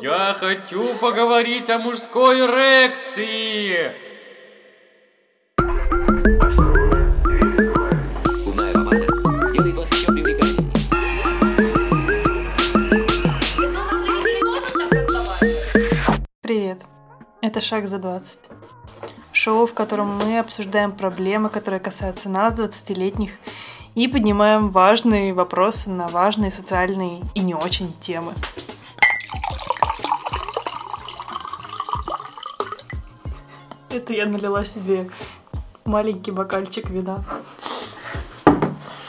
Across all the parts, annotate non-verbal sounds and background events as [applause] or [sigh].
Я хочу поговорить о мужской эрекции. Привет! Это «Шаг за 20». Шоу, в котором мы обсуждаем проблемы, которые касаются нас, 20-летних, и поднимаем важные вопросы на важные социальные и не очень темы. Это я налила себе маленький бокальчик вина.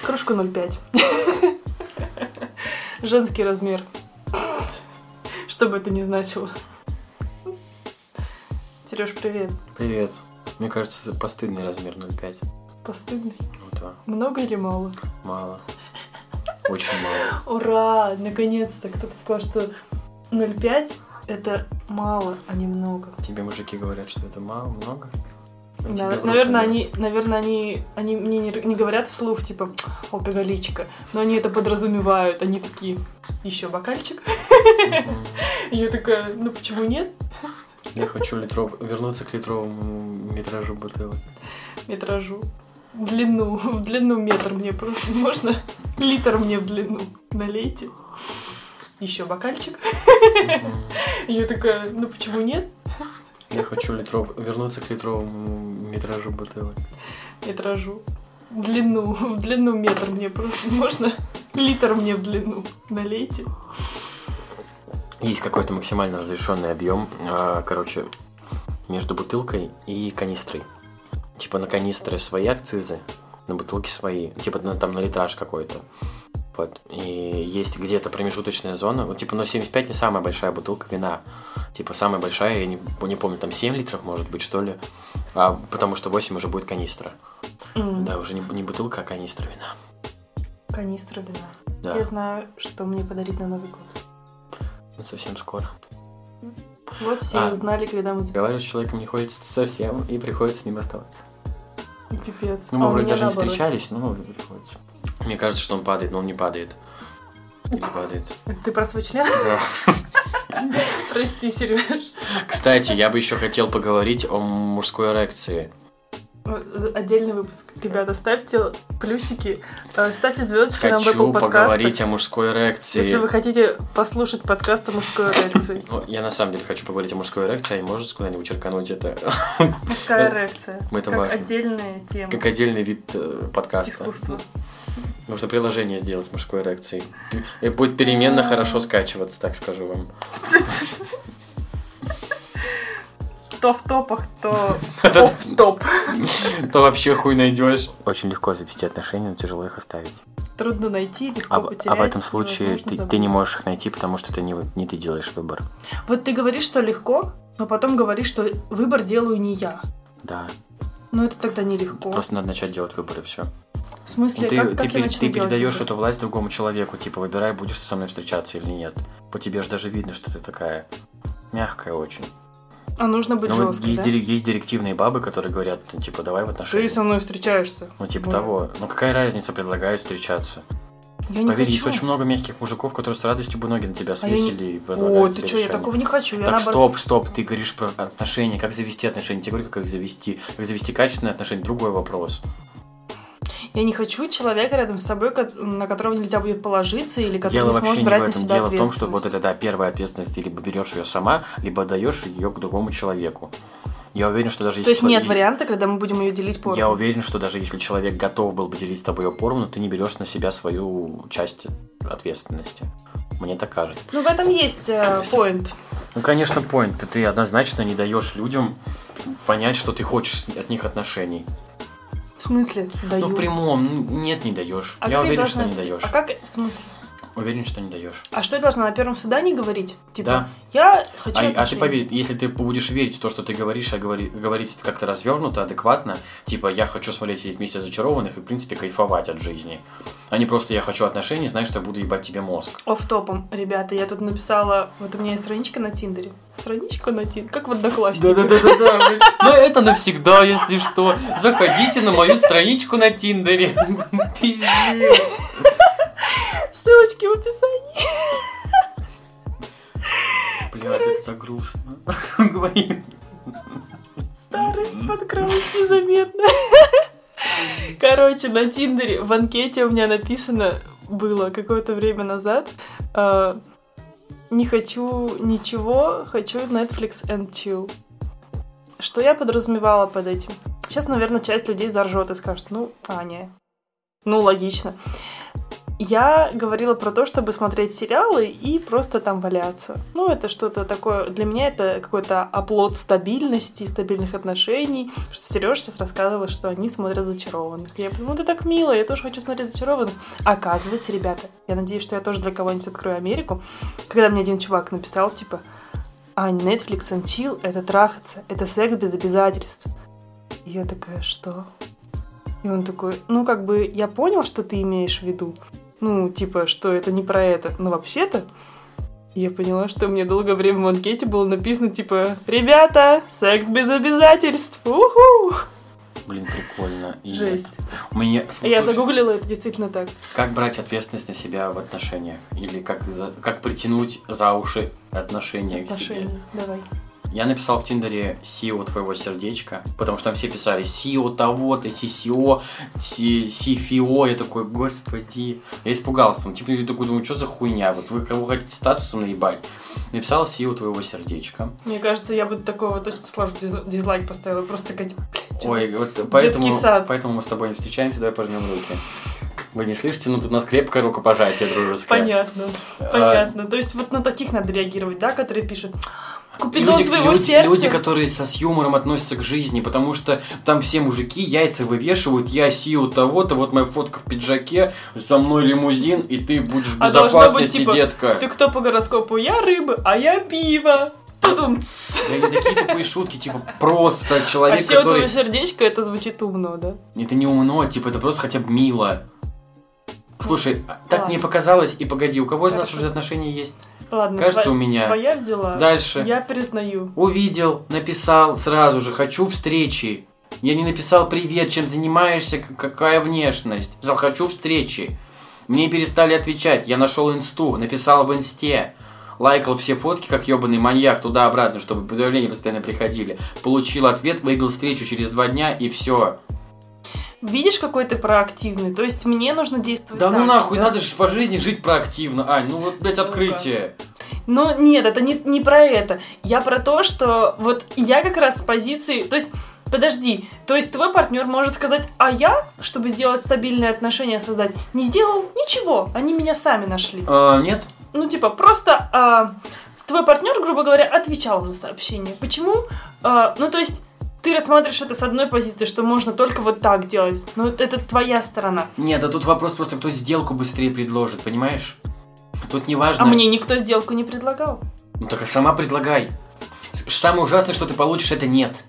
Кружку 0,5. [laughs] Женский размер. Что бы это ни значило. Сереж, привет. Привет. Мне кажется, это постыдный размер 0,5. Постыдный. Ну да, Много или мало? мало. Очень мало. Ура! Наконец-то кто-то сказал, что 0,5 это мало, а не много. Тебе мужики говорят, что это мало, много? Ну, рот наверное, они, наверное, они, они мне не, не говорят вслух, типа, алкоголичка, но они это подразумевают. Они такие, еще бокальчик? [laughs] Я такая, ну почему нет? Я хочу литров... вернуться к литровому метражу бутылок. Метражу. В длину, в длину метр мне просто можно? [laughs] Литр мне в длину. Налейте. Еще бокальчик. Я такая, ну почему нет? Я хочу литров... вернуться к литровому метражу бутылок. Метражу. Длину, в длину метр мне просто можно? Литр мне в длину. Налейте. Есть какой-то максимально разрешенный объем, а, короче, между бутылкой и канистрой. Типа на канистры свои акцизы, на бутылки свои. Типа на, там на литраж какой-то. Вот. И есть где-то промежуточная зона. Вот типа 0,75 не самая большая бутылка вина. Типа самая большая, я не, не помню, там 7 литров может быть, что ли. А, потому что 8 уже будет канистра. М, Да, уже не, не бутылка, а канистра вина. Канистра вина. Да, Я знаю, что мне подарить на Новый год. ну, совсем скоро. Вот все А. узнали, когда мы Говорю, с человеком не хочется совсем, и приходится с ним оставаться. Пипец. Ну, мы А вроде даже не наоборот. встречались, но приходится. Мне кажется, что он падает, но он не падает. Или падает. Ты про свой член? Да. [laughs] Прости, Сереж. Кстати, я бы еще хотел поговорить о мужской эрекции. Отдельный выпуск. Ребята, ставьте плюсики, э, ставьте звездочки нам в Хочу поговорить о мужской Если эрекции. вы хотите послушать подкаст о мужской эрекции. Ну, я на самом деле хочу поговорить о мужской эрекции, а можете куда-нибудь черкануть это Мужская [laughs] эрекция. Это как важно. отдельная тема. как отдельный вид э, подкаста. Искусство. Нужно приложение сделать с мужской эрекцией. И будет переменно хорошо скачиваться, так скажу вам. То в топах, то [laughs] в топ. То вообще хуй найдешь. Очень легко завести отношения, но тяжело их оставить. Трудно найти, легко А, в- потерять. а в этом случае ты, ты не можешь их найти, потому что это не, не ты делаешь выбор. Вот ты говоришь, что легко, но потом говоришь, что выбор делаю не я. Да. Но это тогда нелегко. Просто надо начать делать выбор и все. В смысле, ты как, ты, как я пере- начну ты делать передаешь выбор? эту власть другому человеку, типа выбирай, будешь ты со мной встречаться или нет. По тебе же даже видно, что ты такая мягкая очень. А нужно быть Ну, жесткой, есть, да? есть директивные бабы, которые говорят, типа, давай в отношения. Ты со мной встречаешься. Ну, типа Боже. того. Ну, какая разница, предлагают встречаться. Я Поверь, есть очень много мягких мужиков, которые с радостью бы ноги на тебя А я свесили и предлагают О, ты что, я такого не хочу. Я Так, наоборот- стоп, стоп, ты говоришь про отношения, как завести отношения. Я тебе говорю, как их завести. Как завести качественные отношения, другой вопрос. Я не хочу человека рядом с собой, на которого нельзя будет положиться или который Дело не сможет не в брать на этом. себя Дело в том, что вот это, да, первая ответственность, ты либо берешь ее сама, либо даешь ее к другому человеку. Я уверен, что даже если То есть нет человек- варианта, когда мы будем ее делить поровну. Я уверен, что даже если человек готов был бы делить с тобой ее поровну, ты не берешь на себя свою часть ответственности. Мне так кажется. Ну, в этом есть э, поинт. Ну, конечно, point. Ты, ты однозначно не даешь людям понять, что ты хочешь от них отношений. В смысле? Даю. Ну, в прямом, нет, не даешь. А я уверен, что не даешь. А как... В смысле? Уверен, что не даешь. А что я должна на первом свидании говорить? Типа, Да. я хочу А, а ты поверь, если ты будешь верить в то, что ты говоришь, а говори- говорить как-то развернуто, адекватно, типа я хочу смотреть сидеть вместе зачарованных и, в принципе, кайфовать от жизни. А не просто я хочу отношений, знаешь, что я буду ебать тебе мозг. Офф-топом, ребята, я тут написала, вот у меня есть страничка на Тиндере. Страничка на Тиндере, как в Одноклассниках. Да-да-да-да. Ну это навсегда, если что. Заходите на мою страничку на Тиндере. [laughs] Пиздец. Ссылочки в описании. Блядь, это так грустно. [laughs] Старость подкралась незаметно. Короче, на Тиндере в анкете у меня написано было какое-то время назад. э, не хочу ничего, хочу Netflix and chill. Что я подразумевала под этим? Сейчас, наверное, часть людей заржет и скажет, ну, Аня. Ну, логично. Я говорила про то, чтобы смотреть сериалы и просто там валяться. Ну, это что-то такое... Для меня это какой-то оплот стабильности, стабильных отношений. Что Сережа сейчас рассказывала, что они смотрят «Зачарованных». Я ну, это так мило, я тоже хочу смотреть «Зачарованных». Оказывается, ребята, я надеюсь, что я тоже для кого-нибудь открою Америку. Когда мне один чувак написал, типа, Ань, Netflix and chill — это трахаться, это секс без обязательств. И я такая, что? И он такой, ну, как бы, я понял, что ты имеешь в виду. Ну, типа, что это не про это. Но вообще-то, я поняла, что мне долгое время в анкете было написано, типа, ребята, секс без обязательств. Уху! Блин, прикольно. И Жесть. это- У меня... Я слушай, загуглила, это действительно так. Как брать ответственность на себя в отношениях? Или как, за- как притянуть за уши отношения к себе? Отношения. Давай. Я написал в Тиндере SEO твоего сердечка, потому что там все писали SEO того-то, CCO, CFO. Я такой, господи. Я испугался. Ну, Типа, я такой думаю, что за хуйня? Вот вы кого хотите статусом наебать? Написал SEO твоего сердечка. Мне кажется, я бы такого точно диз- дизлайк поставила. Просто такая, типа, блядь, Ой, вот поэтому, сад. поэтому мы с тобой не встречаемся, давай пожмем руки. Вы не слышите, но тут у нас крепкое рукопожатие дружеское. Понятно, А, понятно. То есть вот на таких надо реагировать, да, которые пишут Купидон Люди, твоего люди- сердца. люди, которые со с юмором относятся к жизни, потому что там все мужики яйца вывешивают, я сию того-то, вот моя фотка в пиджаке, за мной лимузин, и ты будешь в А должно быть, безопасности, типа, детка. Ты кто по гороскопу? Я рыба, а я пиво. Тудумц. Да не такие тупые шутки, типа, просто А человек, все который... твое сердечко, это звучит умно, да? Это не умно, типа, это просто хотя бы мило. Слушай, а так ладно. мне показалось, и погоди, у кого из нас Хорошо. уже отношения есть? Ладно, Кажется, тво- у меня. Твоя взяла. Дальше. Я признаю. Увидел, написал сразу же, хочу встречи. Я не написал привет, чем занимаешься, какая внешность. Сказал, хочу встречи. Мне перестали отвечать, я нашел инсту, написал в инсте. Лайкал все фотки, как ебаный маньяк, туда-обратно, чтобы уведомления постоянно приходили. Получил ответ, выиграл встречу через два дня и все. Видишь, какой ты проактивный? То есть мне нужно действовать Да ну так, нахуй, да? надо же по жизни жить проактивно. Ань, ну вот, блядь, Сука. открытие. Ну, нет, это не, не про это. Я про то, что вот я как раз с позиции... То есть, подожди, то есть твой партнер может сказать, а я, чтобы сделать стабильные отношения, создать, не сделал ничего, они меня сами нашли. А, нет? Ну, типа, просто а, твой партнер, грубо говоря, отвечал на сообщение. Почему? А, ну, то есть, ты рассматриваешь это с одной позиции, что можно только вот так делать. Но это твоя сторона. Нет, да тут вопрос просто, кто сделку быстрее предложит, понимаешь? Тут не важно. А мне никто сделку не предлагал. Ну так а сама предлагай. Самое ужасное, что ты получишь, это нет.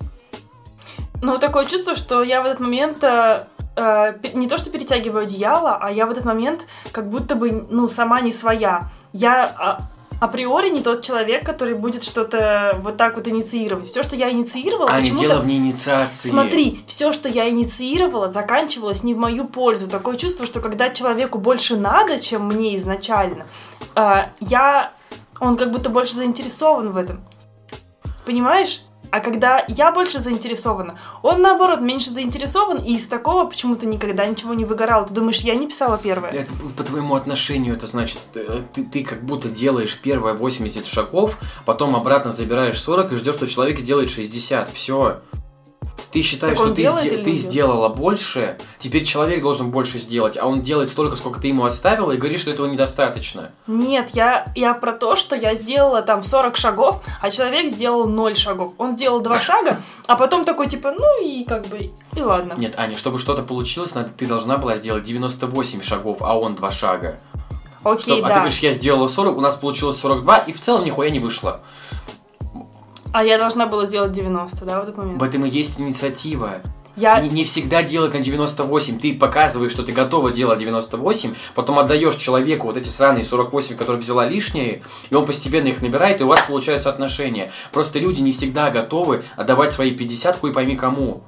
Ну, такое чувство, что я в этот момент э, э, не то что перетягиваю одеяло, а я в этот момент как будто бы, ну, сама не своя. Я а, априори не тот человек, который будет что-то вот так вот инициировать. Все, что я инициировала, а не почему-то... дело в неинициации. Смотри, все, что я инициировала, заканчивалось не в мою пользу. Такое чувство, что когда человеку больше надо, чем мне изначально, э, я, он как будто больше заинтересован в этом. Понимаешь? А когда я больше заинтересована, он наоборот меньше заинтересован, и из такого почему-то никогда ничего не выгорал. Ты думаешь, я не писала первое? Это по твоему отношению это значит, э, ты, ты как будто делаешь первые 80 шагов, потом обратно забираешь 40 и ждешь, что человек сделает 60. Все. Ты считаешь, Так что ты, сде- ты сделала больше, теперь человек должен больше сделать, а он делает столько, сколько ты ему оставила, и говоришь, что этого недостаточно. Нет, я, я про то, что я сделала там 40 шагов, а человек сделал 0 шагов. Он сделал 2 [laughs] шага, а потом такой типа, ну и как бы, и ладно. Нет, Аня, чтобы что-то получилось, надо, ты должна была сделать 98 шагов, а он 2 шага. Окей, Чтоб- А да. ты говоришь, я сделала 40, у нас получилось 42, и в целом нихуя не вышло. А я должна была сделать 90, да, в этот момент? В этом и есть инициатива. Я... Не, не всегда делать на 98. Ты показываешь, что ты готова делать 98, потом отдаешь человеку вот эти сраные 48, которые взяла лишние, и он постепенно их набирает, и у вас получаются отношения. Просто люди не всегда готовы отдавать свои 50 хуй пойми кому.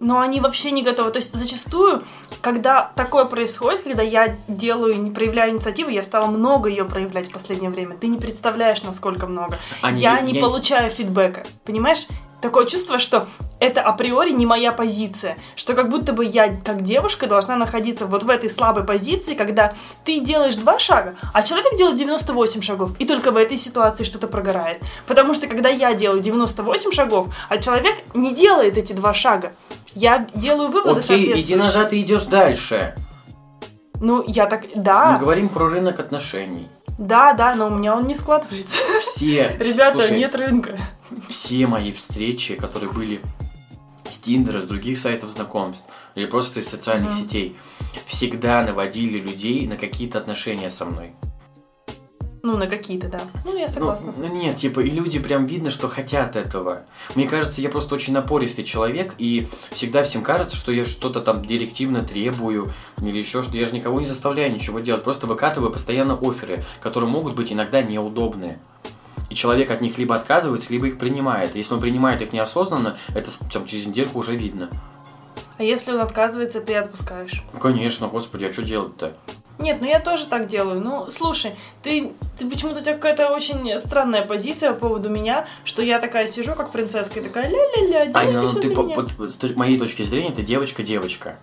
Но они вообще не готовы. То есть зачастую, когда такое происходит, когда я делаю, не проявляю инициативу, я стала много ее проявлять в последнее время. Ты не представляешь, насколько много. Они- я не я- получаю фидбэка. Понимаешь? Такое чувство, что это априори не моя позиция. Что как будто бы я, как девушка, должна находиться вот в этой слабой позиции, когда ты делаешь два шага, а человек делает 98 шагов. И только в этой ситуации что-то прогорает. Потому что когда я делаю 98 шагов, а человек не делает эти два шага, я делаю выводы Окей, иди назад и идешь дальше. Ну, я так... Мы Да, говорим про рынок отношений. да, да, но у меня он не складывается. Все, [laughs] Ребята, слушай, нет рынка. все мои встречи, которые были с Тиндера, с других сайтов знакомств, или просто из социальных Мгм. сетей, всегда наводили людей на какие-то отношения со мной. Ну, на какие-то, да. Ну, я Ну, согласна. ну, нет, типа, и люди прям видно, что хотят этого. Мне кажется, я просто очень напористый человек, и всегда всем кажется, что я что-то там директивно требую, или еще что Я же никого не заставляю ничего делать, просто выкатываю постоянно оферы, которые могут быть иногда неудобные. И человек от них либо отказывается, либо их принимает. Если он принимает их неосознанно, это там, через недельку уже видно. А если он отказывается, ты отпускаешь? Конечно, господи, а что делать-то? Нет, ну я тоже так делаю. Ну, слушай, ты, ты почему-то у тебя какая-то очень странная позиция по поводу меня, что я такая сижу, как принцесска, и такая ля-ля-ля, Аня, ну ты по- меня». вот с моей точки зрения, ты девочка-девочка.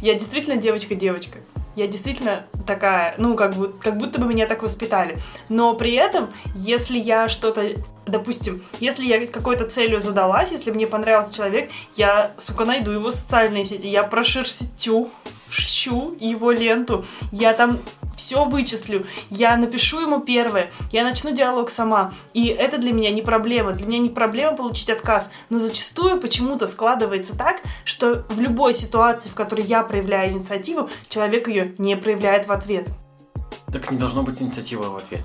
Я действительно девочка-девочка. Я действительно такая, ну, как, бы, как будто бы меня так воспитали. Но при этом, если я что-то, допустим, если я какой-то целью задалась, если мне понравился человек, я, сука, найду его социальные сети, я прошерстю, шчу его ленту, я там все вычислю, я напишу ему первое, я начну диалог сама. И это для меня не проблема. Для меня не проблема получить отказ. Но зачастую почему-то складывается так, что в любой ситуации, в которой я проявляю инициативу, человек ее не проявляет в ответ. Так не должно быть инициативы в ответ.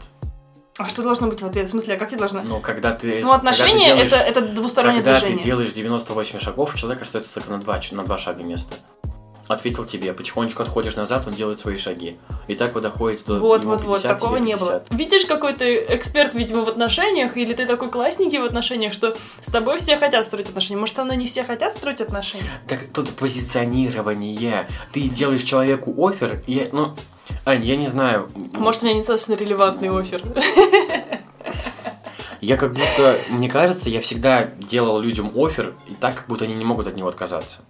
А что должно быть в ответ? В смысле, а как я должна? Но когда ты... Ну, отношения когда это, это двустороннее Когда движение. ты делаешь 98 шагов, человек остается только на два, на два шага места. Ответил тебе, потихонечку отходишь назад, он делает свои шаги. И так вы доходите до Вот, вот, вот, 50, такого тебе не было. 50. Видишь, какой ты эксперт, видимо, в отношениях, или ты такой классненький в отношениях, что с тобой все хотят строить отношения. Может, со мной не все хотят строить отношения? Так тут позиционирование. Ты делаешь человеку офер, и, ну, Ань, я не знаю. Может, у меня недостаточно релевантный офер. Я как будто, мне кажется, я всегда делал людям офер, и так, как будто они не могут от него отказаться.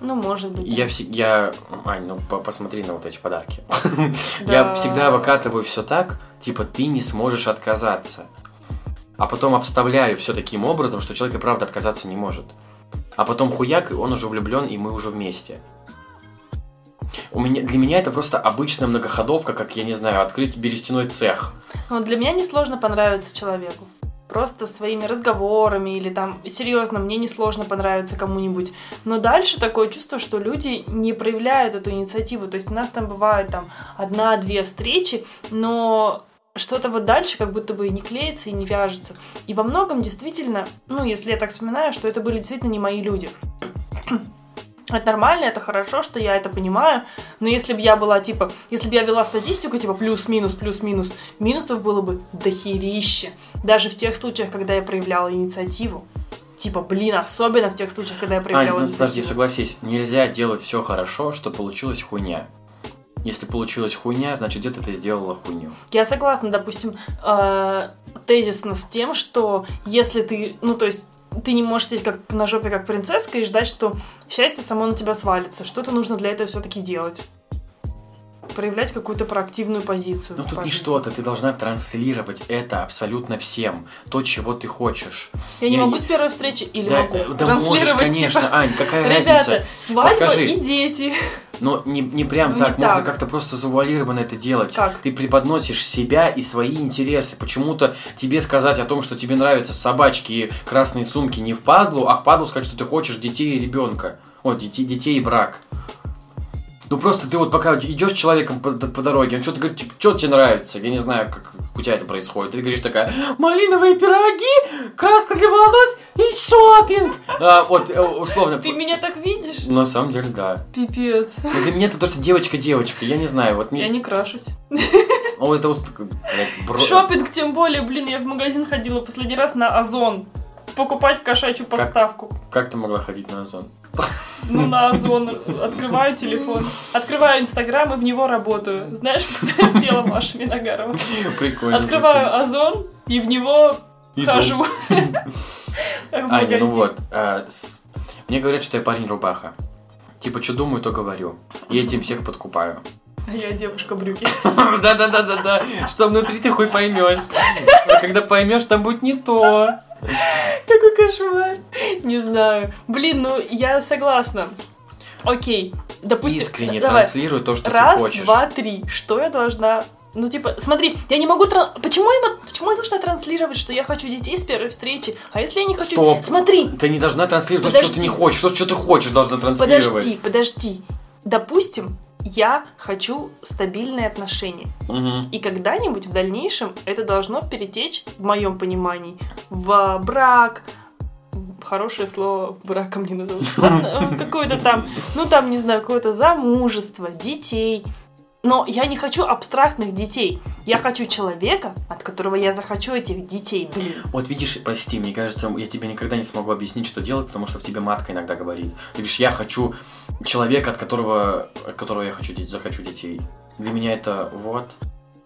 Ну, может быть. Я все, я, Ань, ну по- посмотри на вот эти подарки. [laughs] Да. Я всегда выкатываю все так, типа ты не сможешь отказаться. А потом обставляю все таким образом, что человек и правда отказаться не может. А потом хуяк, и он уже влюблен, и мы уже вместе. У меня, для меня это просто обычная многоходовка, как, я не знаю, открыть берестяной цех. Вот для меня несложно понравиться человеку. Просто своими разговорами или там, серьезно, мне несложно понравиться кому-нибудь. Но дальше такое чувство, что люди не проявляют эту инициативу. То есть у нас там бывает там одна-две встречи, но что-то вот дальше как будто бы не клеится, и не вяжется. И во многом действительно, ну, если я так вспоминаю, что это были действительно не мои люди. Это нормально, это хорошо, что я это понимаю, но если бы я была, типа, если бы я вела статистику, типа, плюс-минус, плюс-минус, минусов было бы дохерище. Даже в тех случаях, когда я проявляла инициативу. Типа, блин, особенно в тех случаях, когда я Ань, проявляла ну подожди, инициативу. согласись, нельзя делать все хорошо, что получилась хуйня. Если получилась хуйня, значит где-то ты сделала хуйню. Я согласна, допустим, э, тезисно с тем, что если ты, ну, то есть, ты не можешь сидеть как на жопе, как принцесска, и ждать, что счастье само на тебя свалится. Что-то нужно для этого все-таки делать. Проявлять какую-то проактивную позицию. Ну тут не что-то, ты должна транслировать это абсолютно всем. То, чего ты хочешь. Я не Я могу не- с первой встречи или да, могу э, да транслировать, можешь, конечно, типа, Ань, какая Ребята, разница? свадьба Подскажи. и дети. Но не, не прям Ну, так, не можно так. как-то просто завуалированно это делать. Как? Ты преподносишь себя и свои интересы. Почему-то тебе сказать о том, что тебе нравятся собачки и красные сумки не впадлу, а впадлу сказать, что ты хочешь детей и ребенка. О, детей, детей и брак. Ну просто ты вот пока идешь человеком по, по дороге, он что-то говорит, типа, что тебе нравится? Я не знаю, как у тебя это происходит. Ты говоришь такая, малиновые пироги, краска для волос и шопинг. А, вот, э, условно. Ты меня так видишь? На самом деле, да. Пипец. Ну, для меня это просто девочка-девочка, я не знаю, вот Я мне... не крашусь. О, это уст- блядь, бро- Шопинг, тем более, блин, я в магазин ходила последний раз на Озон. покупать кошачью подставку. Как ты могла ходить на Озон? Ну, на Озон. Открываю телефон. Открываю Инстаграм и в него работаю. Знаешь, [laughs] как пела Маша Миногарова. Прикольно. Открываю Озон и в него Иду. хожу. [laughs] Аня, ну вот, с- мне говорят, что я парень рубаха. Типа, что думаю, то говорю. И этим всех подкупаю. А я девушка брюки. [laughs] Да-да-да-да-да. Что внутри ты хуй поймешь. А когда поймешь, там будет не то. [laughs] Какой кошмар. Не знаю. Блин, ну я согласна. Окей, допустим... Искренне давай. транслируй то, что Раз, ты хочешь. два, три. Что я должна... Ну, типа, смотри, я не могу... тран- Почему я, почему я должна транслировать, что я хочу детей с первой встречи? А если я не хочу... Стоп. Смотри, Ты не должна транслировать то, что ты Подожди. не хочешь. То, что ты хочешь, должна транслировать. подожди, подожди. Допустим, я хочу стабильные отношения. Мгм. И когда-нибудь в дальнейшем это должно перетечь, в моем понимании, в брак. Хорошее слово браком не назовут. [laughs] Какое-то там, ну там, не знаю, какое-то замужество, детей. Но я не хочу абстрактных детей. Я хочу человека, от которого я захочу этих детей. Блин. Вот видишь, прости, мне кажется, я тебе никогда не смогу объяснить, что делать, потому что в тебе матка иногда говорит. Ты говоришь, я хочу человека, от которого, от которого я хочу, захочу детей. Для меня это вот.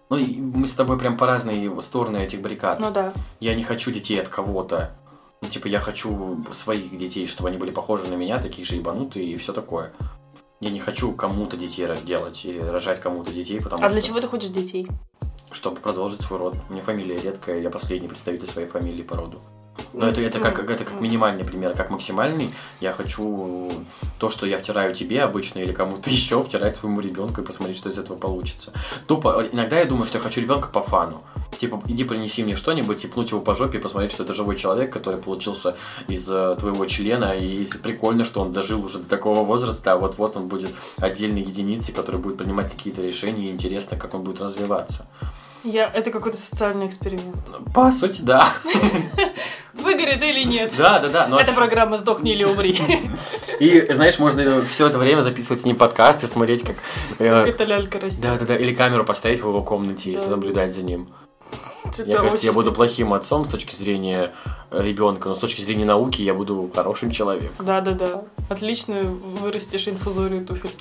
Ну, мы с тобой прям по разные стороны этих баррикад. Ну да. Я не хочу детей от кого-то. Ну, типа, я хочу своих детей, чтобы они были похожи на меня, такие же ебанутые и все такое. Я не хочу кому-то детей делать и рожать кому-то детей, потому А что... для чего ты хочешь детей? Чтобы продолжить свой род. У меня фамилия редкая, я последний представитель своей фамилии по роду. Но это, это, как, это как минимальный пример, как максимальный. Я хочу то, что я втираю тебе обычно или кому-то [laughs] еще, втирать своему ребенку и посмотреть, что из этого получится. Тупо, иногда я думаю, что я хочу ребенка по фану. Типа, иди принеси мне что-нибудь, и пнуть его по жопе и посмотреть, что это живой человек, который получился из э, твоего члена. И прикольно, что он дожил уже до такого возраста, а вот-вот он будет отдельной единицей, которая будет принимать какие-то решения, и интересно, как он будет развиваться. Я... Это какой-то социальный эксперимент. По сути, да. [laughs] Выгорит или нет? Да, да, да. но Это отш- программа «Сдохни или умри». [laughs] И, знаешь, можно все это время записывать с ним подкаст и смотреть, как... э, Как эта лялька растет. Да, да, да. Или камеру поставить в его комнате и Да. наблюдать за ним. Это Мне кажется, я очень- буду плохим отцом с точки зрения ребенка, но с точки зрения науки я буду хорошим человеком. Да-да-да. Отлично вырастешь инфузорию туфель.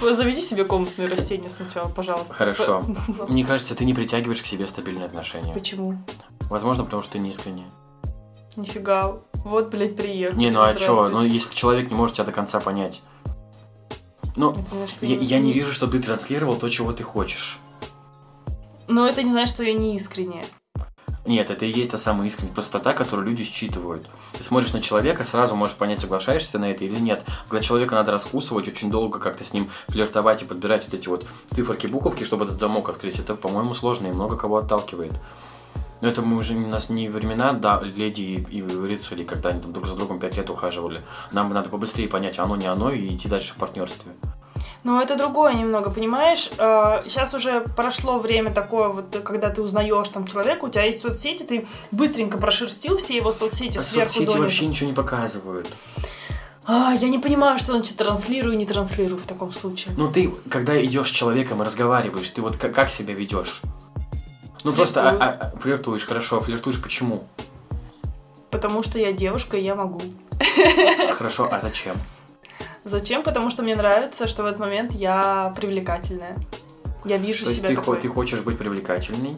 Заведи себе комнатные растения сначала, пожалуйста. Хорошо. Мне кажется, ты не притягиваешь к себе стабильные отношения. Почему? Возможно, потому что ты не искренне. Нифига. Вот, блядь, приехал. Не, ну а чё? Ну, если человек не может тебя до конца понять. Ну, я, я не вижу, что ты транслировал то, чего ты хочешь. Но это не значит, что я не искренняя. Нет, это и есть та самая искренняя простота, которую люди считывают. Ты смотришь на человека, сразу можешь понять, соглашаешься ты на это или нет. Когда человека надо раскусывать, очень долго как-то с ним флиртовать и подбирать вот эти вот циферки, буковки, чтобы этот замок открыть, это, по-моему, сложно и много кого отталкивает. Но это мы уже у нас не времена, да, леди и, и рыцари, когда они там друг за другом пять лет ухаживали. Нам надо побыстрее понять, оно не оно, и идти дальше в партнерстве. Но это другое немного, понимаешь? Сейчас уже прошло время такое, вот, когда ты узнаешь там человека, у тебя есть соцсети, ты быстренько прошерстил все его соцсети А сверху соцсети донизу. вообще ничего не показывают. А, я не понимаю, что значит транслирую, не транслирую в таком случае. Ну ты, когда идешь с человеком и разговариваешь, ты вот как, как себя ведешь? Ну просто а- а- а, флиртуешь, хорошо, а флиртуешь почему? Потому что я девушка, и я могу. Хорошо, а зачем? Зачем? Потому что мне нравится, что в этот момент я привлекательная. Я вижу То есть себя ты, хо- такой. ты хочешь быть привлекательной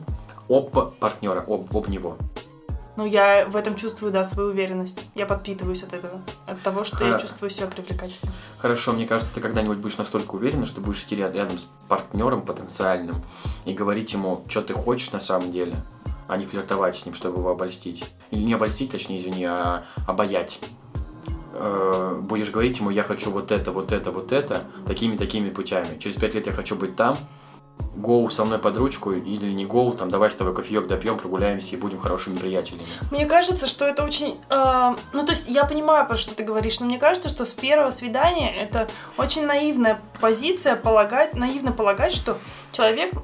об партнера, об, об него. Ну, я в этом чувствую, да, свою уверенность. Я подпитываюсь от этого. От того, что я Ха- чувствую себя привлекательной. Хорошо, мне кажется, ты когда-нибудь будешь настолько уверена, что будешь идти ряд- рядом с партнером потенциальным и говорить ему, что ты хочешь на самом деле, а не флиртовать с ним, чтобы его обольстить. Или не обольстить, точнее, извини, а обаять. Э, Будешь говорить ему, я хочу вот это, вот это, вот это, такими-такими путями. Через пять лет я хочу быть там, гоу со мной под ручку, или не гоу, там, давай с тобой кофеек допьем, прогуляемся и будем хорошими приятелями. Мне кажется, что это очень... э, ну, то есть, я понимаю, про что ты говоришь, но мне кажется, что с первого свидания это очень наивная позиция полагать, наивно полагать, что человек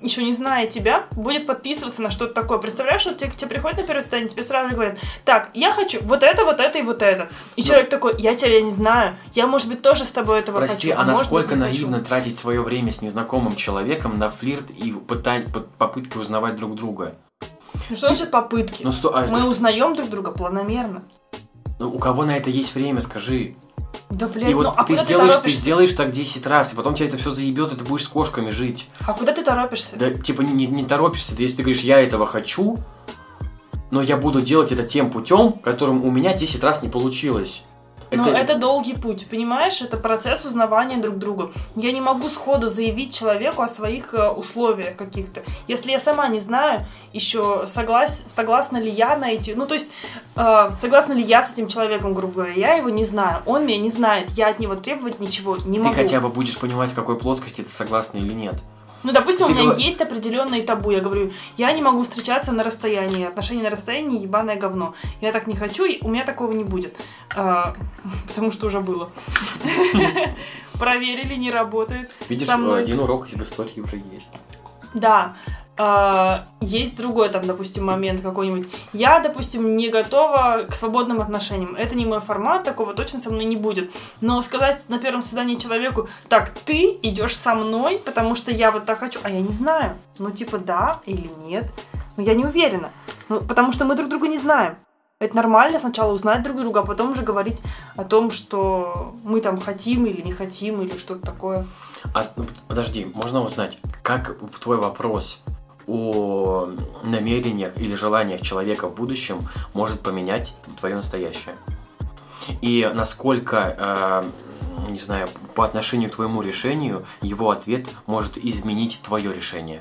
еще не зная тебя, будет подписываться на что-то такое. Представляешь, что тебе, тебе приходят на первое свидание, тебе сразу говорят, так, я хочу вот это, вот это и вот это. И Ну- человек такой, я тебя не знаю, я, может быть, тоже с тобой этого Прости, хочу. а, может насколько быть, не хочу». наивно тратить свое время с незнакомым человеком на флирт и по- попытки узнавать друг друга? Ну что значит попытки? Ну, сто- а, Мы что- узнаем друг друга планомерно. ну, у кого на это есть время, скажи. Да, блядь, И ну вот а ты куда ты сделаешь, ты торопишься? сделаешь так 10 раз, и потом тебя это все заебет, и ты будешь с кошками жить. А куда ты торопишься? Да, типа, не, не торопишься, ты, если ты говоришь, я этого хочу, но я буду делать это тем путем, которым у меня 10 раз не получилось. Но Ну, это... долгий путь, понимаешь? Это процесс узнавания друг друга. Я не могу сходу заявить человеку о своих э, условиях каких-то. Если я сама не знаю еще, соглас... согласна ли я на эти... Ну, то есть, э, согласна ли я с этим человеком, грубо говоря. Я его не знаю, он меня не знает. Я от него требовать ничего не Ты могу. хотя бы будешь понимать, в какой плоскости ты согласна или нет. Ну, допустим, Ты у меня говор- есть определенные табу. Я говорю, я не могу встречаться на расстоянии. Отношения на расстоянии ебаное говно. Я так не хочу, и у меня такого не будет. А, [laughs] потому что уже было. [laughs] Проверили, не работает. Видишь, один урок в истории уже есть. Да. А, есть другой там, допустим, момент какой-нибудь. Я, допустим, не готова к свободным отношениям. Это не мой формат, такого точно со мной не будет. Но сказать на первом свидании человеку, так, ты идешь со мной, потому что я вот так хочу, а я не знаю. Ну, типа, да или нет. Но я не уверена. Ну, потому что мы друг друга не знаем. Это нормально сначала узнать друг друга, а потом уже говорить о том, что мы там хотим или не хотим, или что-то такое. А, ну, подожди, можно узнать, как твой вопрос о намерениях или желаниях человека в будущем может поменять твое настоящее? И насколько, э, не знаю, по отношению к твоему решению его ответ может изменить твое решение?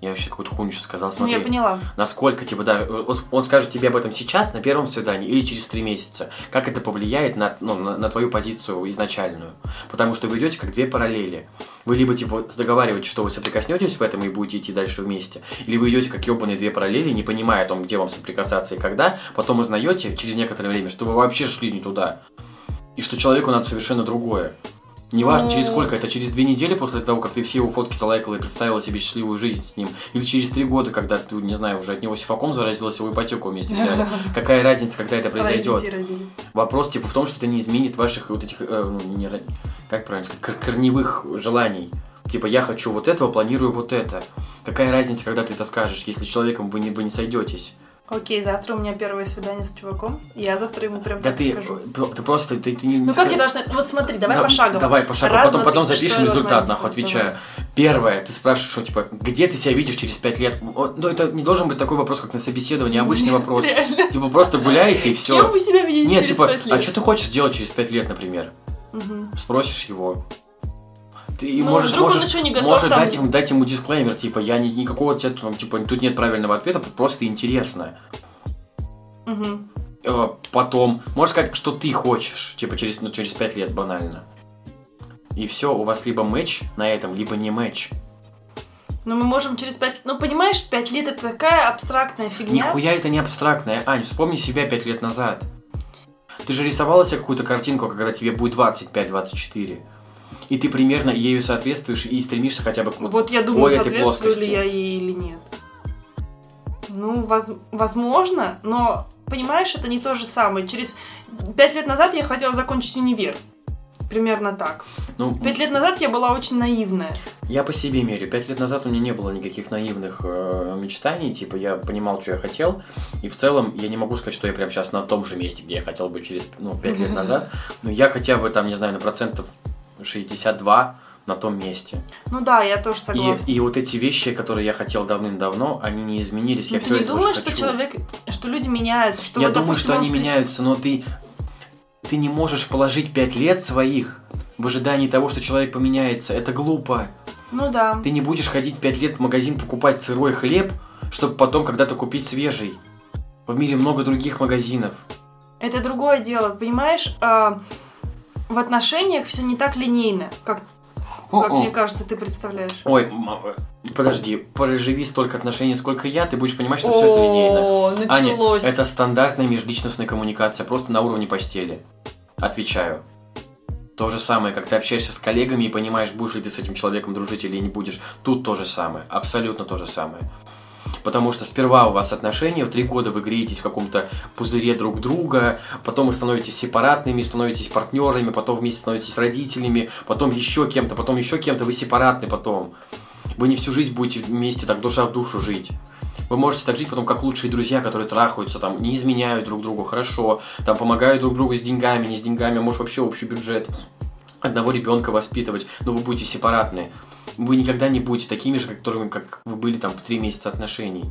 Я вообще какую-то хуйню сейчас сказал, Ну, смотри. я поняла. Насколько, типа, да, он, он скажет тебе об этом сейчас, на первом свидании, или через три месяца. Как это повлияет на, ну, на, на твою позицию изначальную? Потому что вы идете как две параллели. Вы либо, типа, договариваетесь, что вы соприкоснетесь в этом и будете идти дальше вместе, или вы идете как ебаные две параллели, не понимая о том, где вам соприкасаться и когда, потом узнаете через некоторое время, что вы вообще шли не туда. И что человеку надо совершенно другое. Неважно, через сколько, это через две недели после того, как ты все его фотки залайкала и представила себе счастливую жизнь с ним, или через три года, когда ты, не знаю, уже от него сифаком заразилась, его ипотеку вместе взяли. [laughs] Какая разница, когда это произойдет? Вопрос типа в том, что это не изменит ваших вот этих, э, ну, не как правильно сказать, кор- корневых желаний. Типа я хочу вот этого, планирую вот это. Какая разница, когда ты это скажешь, если с человеком вы не, вы не сойдетесь? Окей, завтра у меня первое свидание с чуваком. Я завтра ему прям Да так ты, скажу. ты просто, ты, ты не, Ну как я должна... Вот смотри, давай Да, пошагово. Давай пошагово. Раз, потом, два, потом три. запишем результат, нахуй, отвечаю. Первое, ты спрашиваешь, что, типа, где ты себя видишь через пять лет? Ну, это не должен быть такой вопрос, как на собеседовании, обычный вопрос. реально. Типа, просто гуляете и Кем все. вы себя видите Нет, через типа, пять лет? а что ты хочешь сделать через пять лет, например? Мгм. Спросишь его. Ты Ну, можешь, вдруг он можешь, еще не готов можешь там- дать, ему, дать ему дисклеймер, типа, я ни, никакого тебя, там, типа, тут нет правильного ответа, просто интересно. Э, Потом, можешь сказать, что ты хочешь, типа, через, ну, через пять лет, банально. И все, у вас либо матч на этом, либо не матч. Ну мы можем через пять... Ну понимаешь, пять лет это такая абстрактная фигня. Нихуя это не абстрактное. Ань, вспомни себя пять лет назад. Ты же рисовала себе какую-то картинку, когда тебе будет 25-24. И ты примерно ею соответствуешь и стремишься хотя бы к Вот я думаю, соответствую ли я ей или нет. Ну, воз- возможно, но, понимаешь, это не то же самое. Через пять лет назад я хотела закончить универ. Примерно так. Ну, Пять лет назад я была очень наивная. я по себе мерю. Пять лет назад у меня не было никаких наивных э, мечтаний. Типа, я понимал, что я хотел. И в целом, я не могу сказать, что я прям сейчас на том же месте, где я хотел быть через, ну, пять лет [laughs] назад. Но я хотя бы там, не знаю, на процентов 62 на том месте. Ну да, я тоже И, согласна. и вот эти вещи, которые я хотел давным-давно, они не изменились. Ну, я ты все не это думаешь, что хочу. человек, что люди меняются, что Я вот, думаю, допустим, что он они встреч- меняются, но ты, ты не можешь положить пять лет своих в ожидании того, что человек поменяется. Это глупо. Ну да. Ты не будешь ходить пять лет в магазин покупать сырой хлеб, чтобы потом когда-то купить свежий. В мире много других магазинов. Это другое дело, понимаешь? В отношениях все не так линейно, как, как мне кажется, ты представляешь. Ой, э, подожди, проживи столько отношений, сколько я, ты будешь понимать, что все это линейно. О, Аня, началось. это стандартная межличностная коммуникация, просто на уровне постели. Отвечаю. То же самое, как ты общаешься с коллегами и понимаешь, будешь ли ты с этим человеком дружить или не будешь. Тут то же самое. Абсолютно то же самое. Потому что сперва у вас отношения, в три года вы греетесь в каком-то пузыре друг друга, потом вы становитесь сепаратными, становитесь партнерами, потом вместе становитесь родителями, потом еще кем-то, потом еще кем-то, вы сепаратны потом. Вы не всю жизнь будете вместе так душа в душу жить. Вы можете так жить потом, как лучшие друзья, которые трахаются, там, не изменяют друг другу, хорошо, там, помогают друг другу с деньгами, не с деньгами, а может вообще общий бюджет, одного ребенка воспитывать, но вы будете сепаратны. Вы никогда не будете такими же, которыми, как вы были там в три месяца отношений.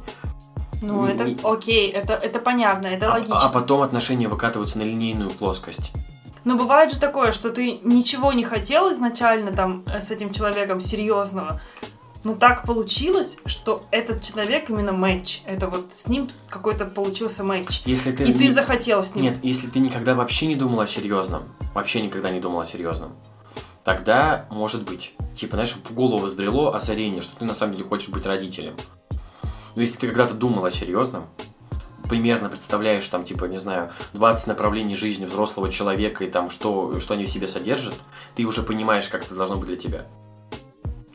Ну, это не- окей, это, это понятно, это А- логично. А, потом отношения выкатываются на линейную плоскость. Но бывает же такое, что ты ничего не хотел изначально там э, с этим человеком серьезного, но так получилось, что этот человек именно матч. Это вот с ним какой-то получился матч. Если ты И ты не- захотел с ним. Нет, если ты никогда вообще не думал о серьезном, вообще никогда не думал о серьезном, тогда может быть. Типа, знаешь, в голову взбрело озарение, что ты на самом деле хочешь быть родителем. Но если ты когда-то думал о серьезном, примерно представляешь там, типа, не знаю, 20 направлений жизни взрослого человека и там, что, что они в себе содержат, ты уже понимаешь, как это должно быть для тебя.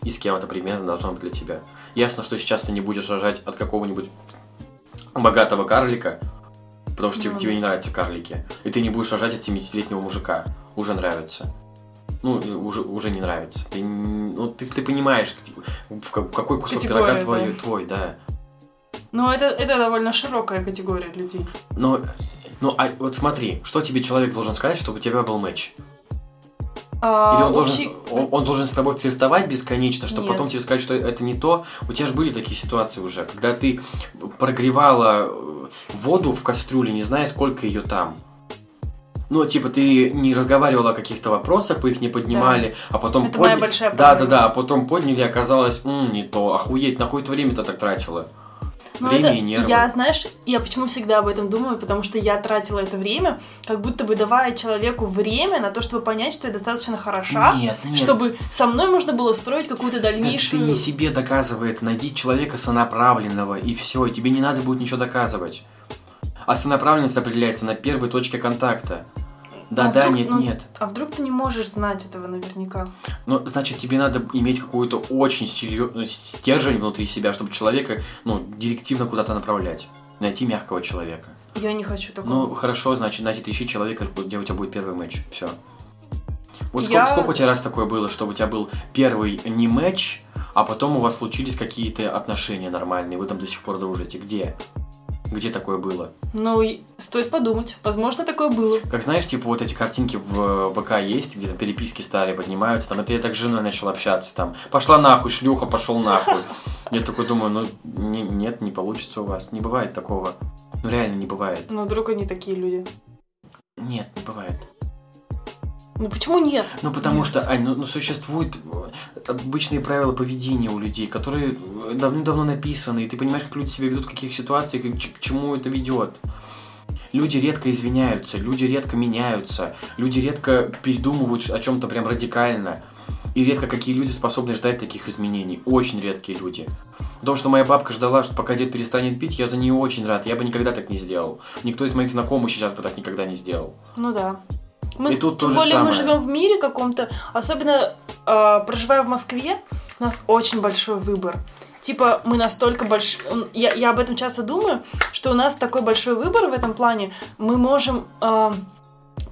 И с кем это примерно должно быть для тебя. Ясно, что сейчас ты не будешь рожать от какого-нибудь богатого карлика, потому что тебе- Ну тебе да. не нравятся карлики. И ты не будешь рожать от 70-летнего мужика. Уже нравится. Ну, и уже, уже не нравится. Ты, ну, ты, ты понимаешь, типа, в ка- какой кусок Категория, пирога твой, да. твой, да. Но это, это довольно широкая категория людей. Но, ну, а вот смотри, что тебе человек должен сказать, чтобы у тебя был матч? А, Или он, общий- должен, он, он должен с тобой флиртовать бесконечно, чтобы Нет. потом тебе сказать, что это не то. У тебя же были такие ситуации уже, когда ты прогревала э, воду в кастрюле, не зная, сколько ее там. Ну, типа, ты не разговаривала о каких-то вопросах, вы их не поднимали, а потом Это моя большая Да, да, да, а потом подняли, оказалось, «М, не то, охуеть, на какое-то время ты так тратила. Ну, Время это- и нервы. Я, знаешь, я почему всегда об этом думаю, потому что я тратила это время, как будто бы давая человеку время на то, чтобы понять, что я достаточно хороша, Нет, нет. чтобы со мной можно было строить какую-то Это ты дальнейшую... не себе доказывай, это найди человека сонаправленного, и все, тебе не надо будет ничего доказывать. А сонаправленность определяется на первой точке контакта. Да, А да, вдруг- нет, ну, нет. А вдруг ты не можешь знать этого наверняка? Ну, значит, тебе надо иметь какой-то очень серьезный стержень внутри себя, чтобы человека, ну, директивно куда-то направлять. Найти мягкого человека. Я не хочу такого. Ну, хорошо, значит, значит, ищи человека, где у тебя будет первый матч. Все. Вот Я- сколько, сколько у тебя раз такое было, чтобы у тебя был первый не матч, а потом у вас случились какие-то отношения нормальные, вы там до сих пор дружите. Где? Где такое было? Ну, стоит подумать. Возможно, такое было. Как знаешь, типа вот эти картинки в ВК есть, где там переписки старые поднимаются, там это я так с женой начал общаться, там пошла нахуй, шлюха, пошел нахуй. [laughs] Я такой думаю, ну не- нет, не получится у вас, не бывает такого. Ну реально не бывает. Но вдруг они такие люди. Нет, не бывает. Ну почему нет? Ну, потому Нет. что, Ань, ну, ну, существуют э, обычные правила поведения у людей, которые давным-давно написаны, и ты понимаешь, как люди себя ведут в каких ситуациях и к чему это ведет. Люди редко извиняются, люди редко меняются, люди редко передумывают о чем-то прям радикально. И редко какие люди способны ждать таких изменений. Очень редкие люди. Потому что моя бабка ждала, что пока дед перестанет пить, я за нее очень рад. Я бы никогда так не сделал. Никто из моих знакомых сейчас бы так никогда не сделал. Ну да. Мы, И тут тем то же более мы самое. живем в мире каком-то, особенно э, проживая в Москве, у нас очень большой выбор. Типа, мы настолько большой... Я, я об этом часто думаю, что у нас такой большой выбор в этом плане. Мы можем... э,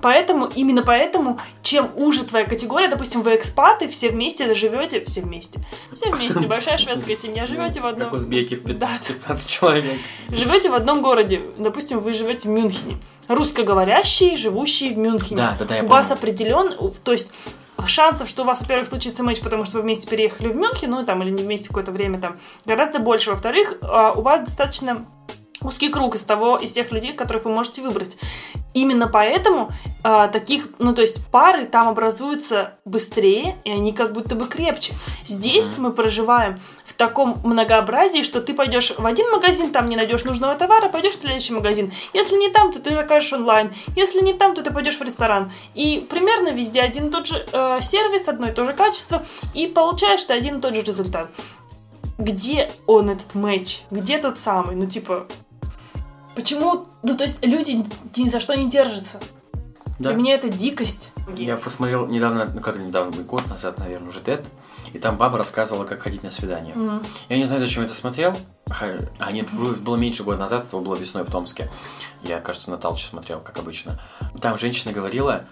поэтому, именно поэтому, чем уже твоя категория, допустим, вы экспаты, все вместе живете, все вместе, все вместе, [laughs] большая шведская семья, живете в одном... Как узбеки в пят- Да, 15 человек. живете в одном городе, допустим, вы живете в Мюнхене, русскоговорящие, живущие в Мюнхене. Да, да, да, я у вас определен, то есть шансов, что у вас, во-первых, случится матч, потому что вы вместе переехали в Мюнхен, ну там или не вместе какое-то время там, гораздо больше. Во-вторых, а, у вас достаточно узкий круг из того, из тех людей, которых вы можете выбрать. Именно поэтому а, таких, ну то есть пары там образуются быстрее, и они как будто бы крепче. Здесь мы проживаем в таком многообразии, что ты пойдешь в один магазин, там не найдешь нужного товара, пойдешь в следующий магазин. Если не там, то ты закажешь онлайн. Если не там, то ты пойдешь в ресторан. И примерно везде один и тот же э, сервис, одно и то же качество, и получаешь ты один и тот же результат. Где он, этот матч? Где тот самый? Ну, типа, почему... Ну, то есть люди ни за что не держатся. Да. Для меня это дикость. Я посмотрел недавно, ну как недавно, год назад, наверное, уже TED, и там баба рассказывала, как ходить на свидание. М. Я не знаю, зачем я это смотрел. А, нет, было меньше года назад, это было весной в Томске. Я, кажется, на Талче смотрел, как обычно. Там женщина говорила,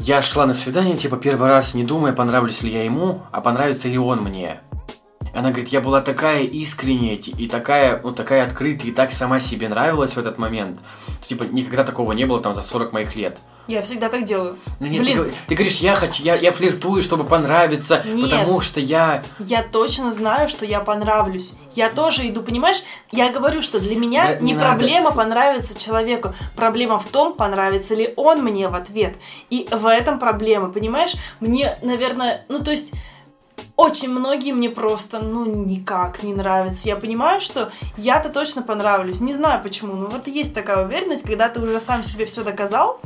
я шла на свидание, типа, первый раз, не думая, понравлюсь ли я ему, а понравится ли он мне. Она говорит, я была такая искренняя и такая, ну, такая открытая, и так сама себе нравилась в этот момент. Типа, никогда такого не было там за 40 моих лет. Я всегда так делаю. Ну, нет, ты, Блин, гов- ты говоришь, я хочу, я, я флиртую, чтобы понравиться, Нет. потому что я... я точно знаю, что я понравлюсь. Я тоже иду, понимаешь? Я говорю, что для меня Да не, не надо. проблема понравиться человеку. Проблема в том, понравится ли он мне в ответ. И в этом проблема, понимаешь? Мне, наверное, ну то есть... Очень многие мне просто, ну, никак не нравятся. Я понимаю, что я-то точно понравлюсь. Не знаю почему, но вот есть такая уверенность, когда ты уже сам себе все доказал,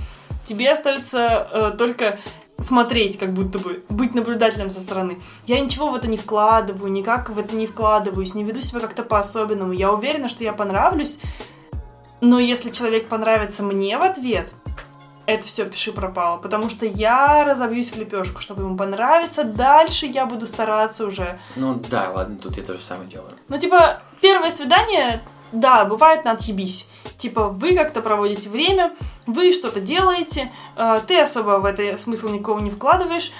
тебе остается э, только смотреть, как будто бы, быть наблюдателем со стороны. Я ничего в это не вкладываю, никак в это не вкладываюсь, не веду себя как-то по-особенному. Я уверена, что я понравлюсь, но если человек понравится мне в ответ, это все пиши пропало, потому что я разобьюсь в лепешку, чтобы ему понравиться. Дальше я буду стараться уже. Ну да, ладно, тут я то же самое делаю. Ну, типа, первое свидание, да, бывает на отъебись. Типа, вы как-то проводите время, вы что-то делаете, э, ты особо в это смысл никого не вкладываешь,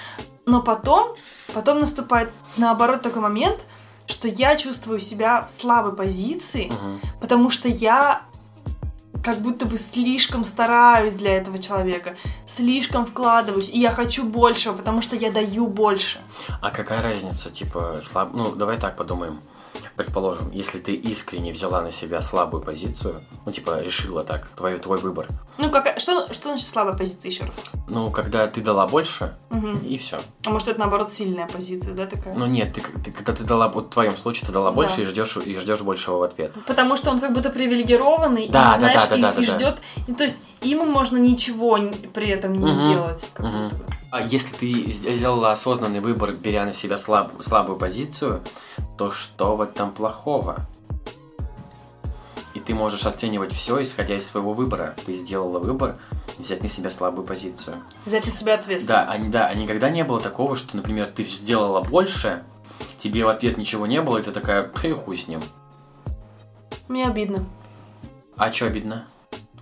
но потом, потом наступает наоборот такой момент, что я чувствую себя в слабой позиции, Мгм. потому что я как будто бы слишком стараюсь для этого человека, слишком вкладываюсь, и я хочу большего, потому что я даю больше. А какая разница, типа, слаб... Ну, давай так подумаем. Предположим, если ты искренне взяла на себя слабую позицию, ну, типа, решила так, твой, твой выбор. Ну, как, что, что значит слабая позиция еще раз? Ну, когда ты дала больше, Мгм. и все. А может, это наоборот сильная позиция, да, такая? Ну нет, ты, ты- когда ты дала, вот в твоем случае ты дала больше Да. и ждешь и ждешь большего в ответ. Потому что он как будто привилегированный, Да, да, и, знаешь, да, да, и, да, и да, да. ждет. и то есть ему можно ничего при этом не Мгм. делать. Как Мгм. будто бы. А если ты сделала осознанный выбор, беря на себя слаб- слабую позицию, то что в этом плохого? И ты можешь оценивать все, исходя из своего выбора. Ты сделала выбор взять на себя слабую позицию. Взять на себя Да, ответственность. а, да, а никогда не было такого, что, например, ты сделала больше, тебе в ответ ничего не было, и ты такая, «Пф, хуй с ним. Мне обидно. А что обидно?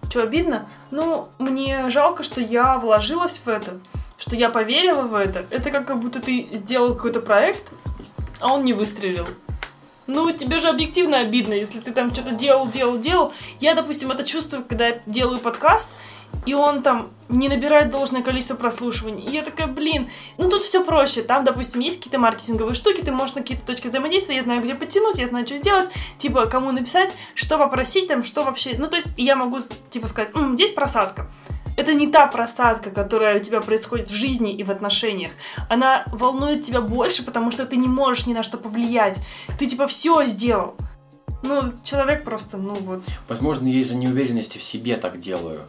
Что обидно? Ну, мне жалко, что я вложилась в это, что я поверила в это. Это как, как будто ты сделал какой-то проект, а он не выстрелил. Ну, тебе же объективно обидно, если ты там что-то делал, делал, делал. Я, допустим, это чувствую, когда я делаю подкаст, и он там не набирает должное количество прослушиваний. И я такая, блин, ну тут все проще. Там, допустим, есть какие-то маркетинговые штуки, ты можешь на какие-то точки взаимодействия, я знаю, где подтянуть, я знаю, что сделать, типа, кому написать, что попросить, там, что вообще. Ну, то есть, я могу, типа, сказать, «М, здесь просадка. Это не та просадка, которая у тебя происходит в жизни и в отношениях. Она волнует тебя больше, потому что ты не можешь ни на что повлиять. Ты, типа, все сделал. Ну, человек просто, ну вот. Возможно, я из-за неуверенности в себе так делаю.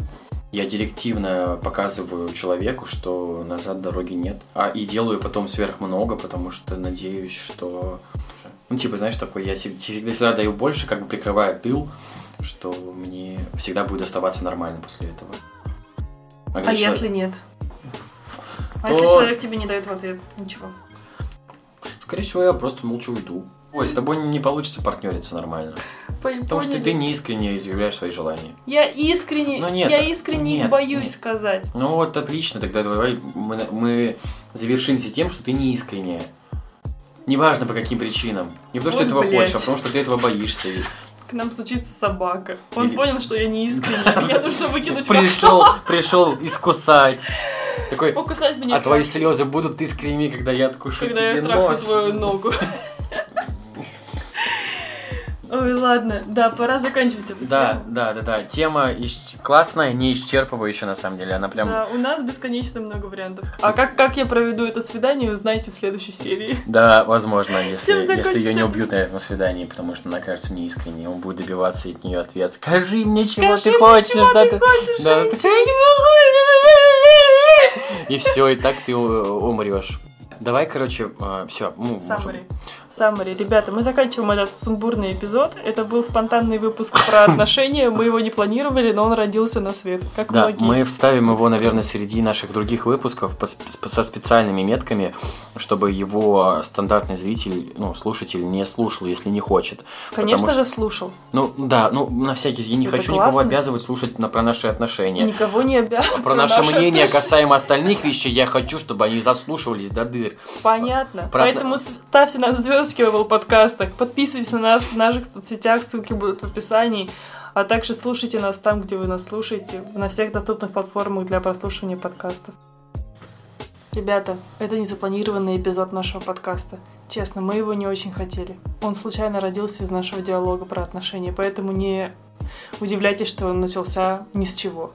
Я директивно показываю человеку, что назад дороги нет. А и делаю потом сверх много, потому что надеюсь, что... Ну, типа, знаешь, такой, я всег- всегда, всегда даю больше, как бы прикрывая тыл, что мне всегда будет оставаться нормально после этого. А человек- если нет? А То- если человек тебе не дает в ответ ничего? Скорее всего, я просто молча уйду. Ой, с тобой не получится партнериться нормально. Потому что Поняли? ты не искренне изъявляешь свои желания. Я искренне, Ну нет, я искренне нет, боюсь нет. сказать. Ну вот отлично, тогда давай мы, мы завершимся тем, что ты не искренняя. Неважно по каким причинам. Не потому что Вот этого блядь. хочешь, а потому что ты этого боишься. К нам случится собака. Он Или- понял, что я не искренне. Мне нужно выкинуть Пришел, пришел искусать. Такой. Покусать меня. а твои слезы будут искренними, когда я откушу Когда тебе я трахаю нос. свою ногу. [laughs] Ой, ладно, да, пора заканчивать эту Да, тему. да, да, да. Тема исч- классная, не исчерпывающая на самом деле. Она прям. Да, у нас бесконечно много вариантов. А как, как я проведу это свидание, узнаете в следующей серии. Да, возможно, если, если ее не убьют наверное, на свидании, потому что она кажется неискренней, он будет добиваться от нее ответ. Скажи мне, чего Скажи ты мне, хочешь, чего да, ты хочешь, да, женщина. такая, «Не могу». И все, и так ты у- умрешь. Давай, короче, все, ну, можем- Саммари. Ребята, мы заканчиваем этот сумбурный эпизод. Это был спонтанный выпуск про [laughs] отношения. Мы его не планировали, но он родился на свет. Как Да, многие. мы вставим его, наверное, среди наших других выпусков со специальными метками, чтобы его стандартный зритель, ну, слушатель не слушал, если не хочет. Конечно Потому же, слушал. Ну, да, ну, на всякий, я не Это хочу никого классно. обязывать слушать на, про наши отношения. Никого не обязан. А Про наше мнение касаемо остальных вещей я хочу, чтобы они заслушивались до дыр. Понятно. Про- Поэтому ставьте нам звезды звездочки в подкастах. Подписывайтесь на нас в наших соцсетях, ссылки будут в описании. А также слушайте нас там, где вы нас слушаете, на всех доступных платформах для прослушивания подкастов. Ребята, это незапланированный эпизод нашего подкаста. Честно, мы его не очень хотели. Он случайно родился из нашего диалога про отношения, поэтому не удивляйтесь, что он начался ни с чего.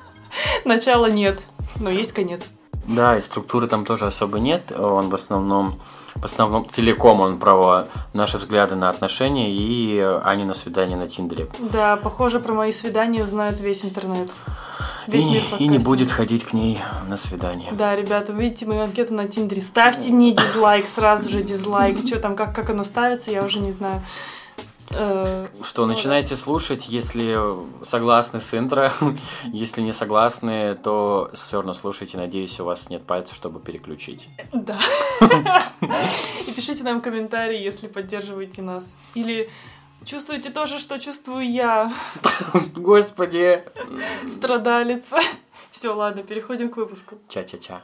[laughs] Начала нет, но есть конец. Да, и структуры там тоже особо нет. Он в основном, в основном целиком он про наши взгляды на отношения и Ани на свидание на Тиндере. Да, похоже, про мои свидания узнает весь интернет. Весь и, мир и не будет ходить к ней на свидание. Да, ребята, видите мою анкету на Тиндере. Ставьте мне дизлайк, сразу же дизлайк. Что там, как, как оно ставится, я уже не знаю. Э, Что, начинайте слушать, если согласны с интро. [laughs] Если не согласны, то все равно слушайте. Надеюсь, у вас нет пальцев, чтобы переключить. Да. И пишите нам комментарии, если поддерживаете нас. Или чувствуете то же, что чувствую я, [laughs] Господи! страдалица. Все, ладно, переходим к выпуску. Ча-ча-ча.